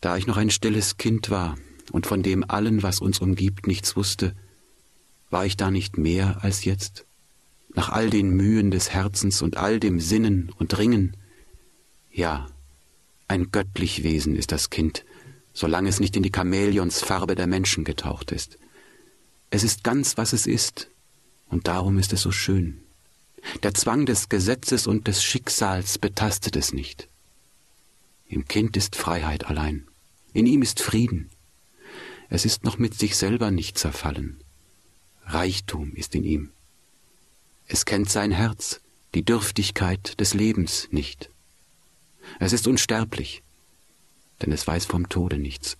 Da ich noch ein stilles Kind war und von dem allen, was uns umgibt, nichts wusste, war ich da nicht mehr als jetzt? Nach all den Mühen des Herzens und all dem Sinnen und Ringen? Ja, ein göttlich Wesen ist das Kind, solange es nicht in die Chamäleonsfarbe der Menschen getaucht ist. Es ist ganz, was es ist, und darum ist es so schön. Der Zwang des Gesetzes und des Schicksals betastet es nicht. Im Kind ist Freiheit allein. In ihm ist Frieden. Es ist noch mit sich selber nicht zerfallen. Reichtum ist in ihm. Es kennt sein Herz, die Dürftigkeit des Lebens nicht. Es ist unsterblich, denn es weiß vom Tode nichts.